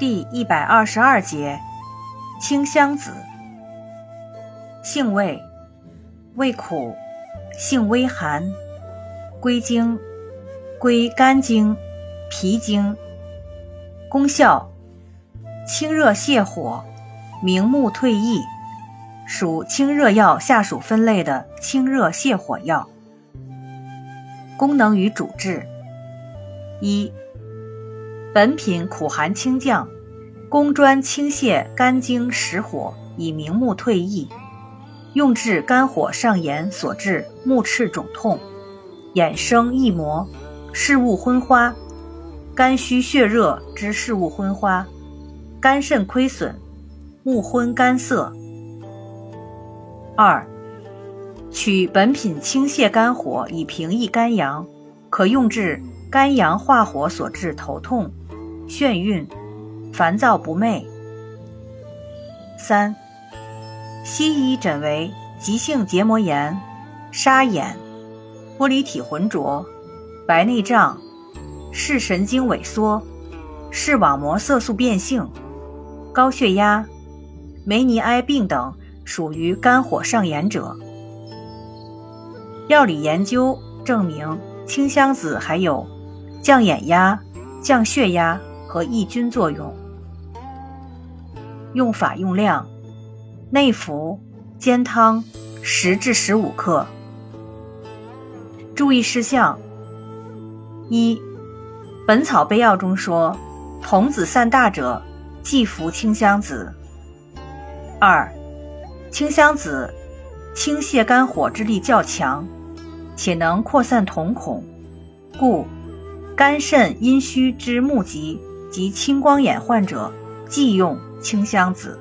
第一百二十二节，清香子，性味，味苦，性微寒，归经，归肝经、脾经。功效，清热泻火，明目退翳，属清热药下属分类的清热泻火药。功能与主治，一。本品苦寒清降，功专清泻肝经实火，以明目退翳，用治肝火上炎所致目赤肿痛、眼生翳膜、视物昏花、肝虚血热之视物昏花、肝肾亏损、目昏干涩。二，取本品清泻肝火，以平抑肝阳，可用治肝阳化火所致头痛。眩晕、烦躁不寐。三、西医诊为急性结膜炎、沙眼、玻璃体浑浊、白内障、视神经萎缩、视网膜色素变性、高血压、梅尼埃病等，属于肝火上炎者。药理研究证明，清香子还有降眼压、降血压。和抑菌作用。用法用量：内服，煎汤，十至十五克。注意事项：一，《本草备药》中说，童子散大者忌服清香子。二，清香子清泻肝火之力较强，且能扩散瞳孔，故肝肾阴虚之目疾。及青光眼患者忌用清香子。